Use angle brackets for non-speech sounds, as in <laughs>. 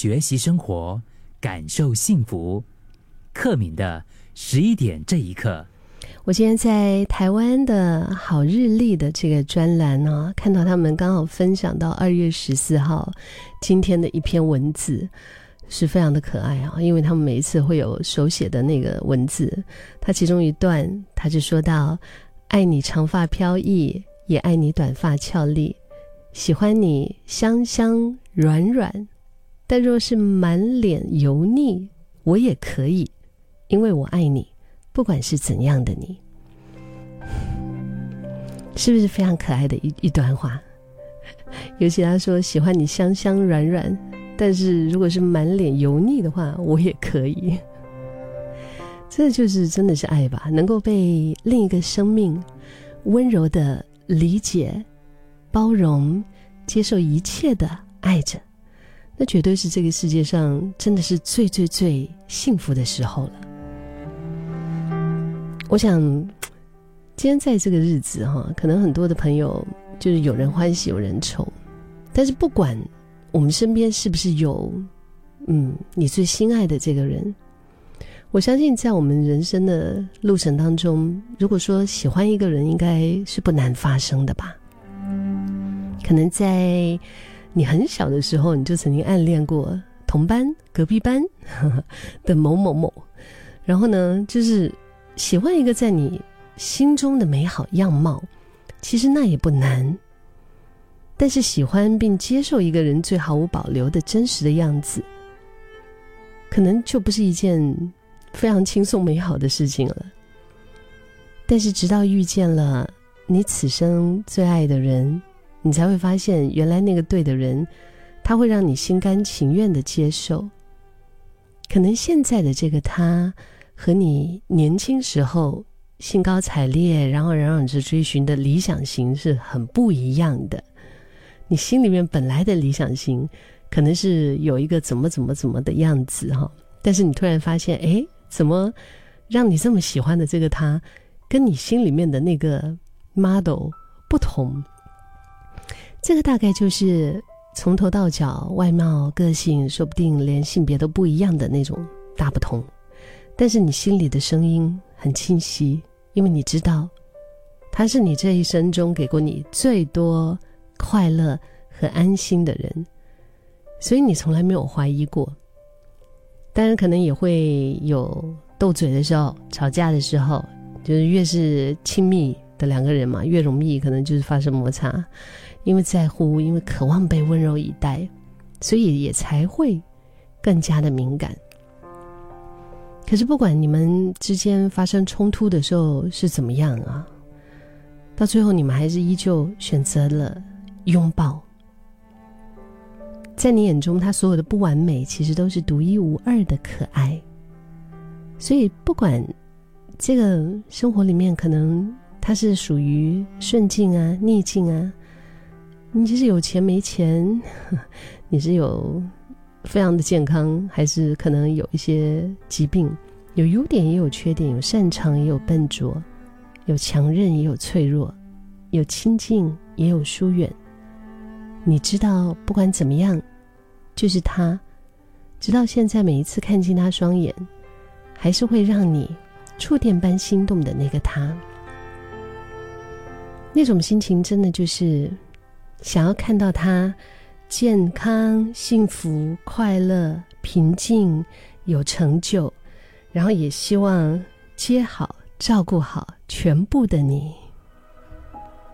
学习生活，感受幸福。克敏的十一点这一刻，我今天在台湾的好日历的这个专栏呢，看到他们刚好分享到二月十四号今天的一篇文字，是非常的可爱啊，因为他们每一次会有手写的那个文字，他其中一段他就说到：“爱你长发飘逸，也爱你短发俏丽。”喜欢你香香软软，但若是满脸油腻，我也可以，因为我爱你，不管是怎样的你，是不是非常可爱的一一段话？尤其他说喜欢你香香软软，但是如果是满脸油腻的话，我也可以。这就是真的是爱吧？能够被另一个生命温柔的理解。包容、接受一切的爱着，那绝对是这个世界上真的是最最最幸福的时候了。我想，今天在这个日子哈，可能很多的朋友就是有人欢喜有人愁，但是不管我们身边是不是有，嗯，你最心爱的这个人，我相信在我们人生的路程当中，如果说喜欢一个人，应该是不难发生的吧。可能在你很小的时候，你就曾经暗恋过同班、隔壁班 <laughs> 的某某某，然后呢，就是喜欢一个在你心中的美好样貌，其实那也不难。但是喜欢并接受一个人最毫无保留的真实的样子，可能就不是一件非常轻松美好的事情了。但是直到遇见了你此生最爱的人。你才会发现，原来那个对的人，他会让你心甘情愿的接受。可能现在的这个他，和你年轻时候兴高采烈、然后嚷嚷着追寻的理想型是很不一样的。你心里面本来的理想型，可能是有一个怎么怎么怎么的样子哈，但是你突然发现，哎，怎么让你这么喜欢的这个他，跟你心里面的那个 model 不同？这个大概就是从头到脚外貌、个性，说不定连性别都不一样的那种大不同。但是你心里的声音很清晰，因为你知道，他是你这一生中给过你最多快乐和安心的人，所以你从来没有怀疑过。当然，可能也会有斗嘴的时候、吵架的时候，就是越是亲密的两个人嘛，越容易可能就是发生摩擦。因为在乎，因为渴望被温柔以待，所以也才会更加的敏感。可是不管你们之间发生冲突的时候是怎么样啊，到最后你们还是依旧选择了拥抱。在你眼中，他所有的不完美，其实都是独一无二的可爱。所以不管这个生活里面，可能它是属于顺境啊、逆境啊。你是有钱没钱？<laughs> 你是有非常的健康，还是可能有一些疾病？有优点也有缺点，有擅长也有笨拙，有强韧也有脆弱，有亲近也有疏远。你知道，不管怎么样，就是他。直到现在，每一次看清他双眼，还是会让你触电般心动的那个他。那种心情，真的就是。想要看到他健康、幸福、快乐、平静、有成就，然后也希望接好、照顾好全部的你。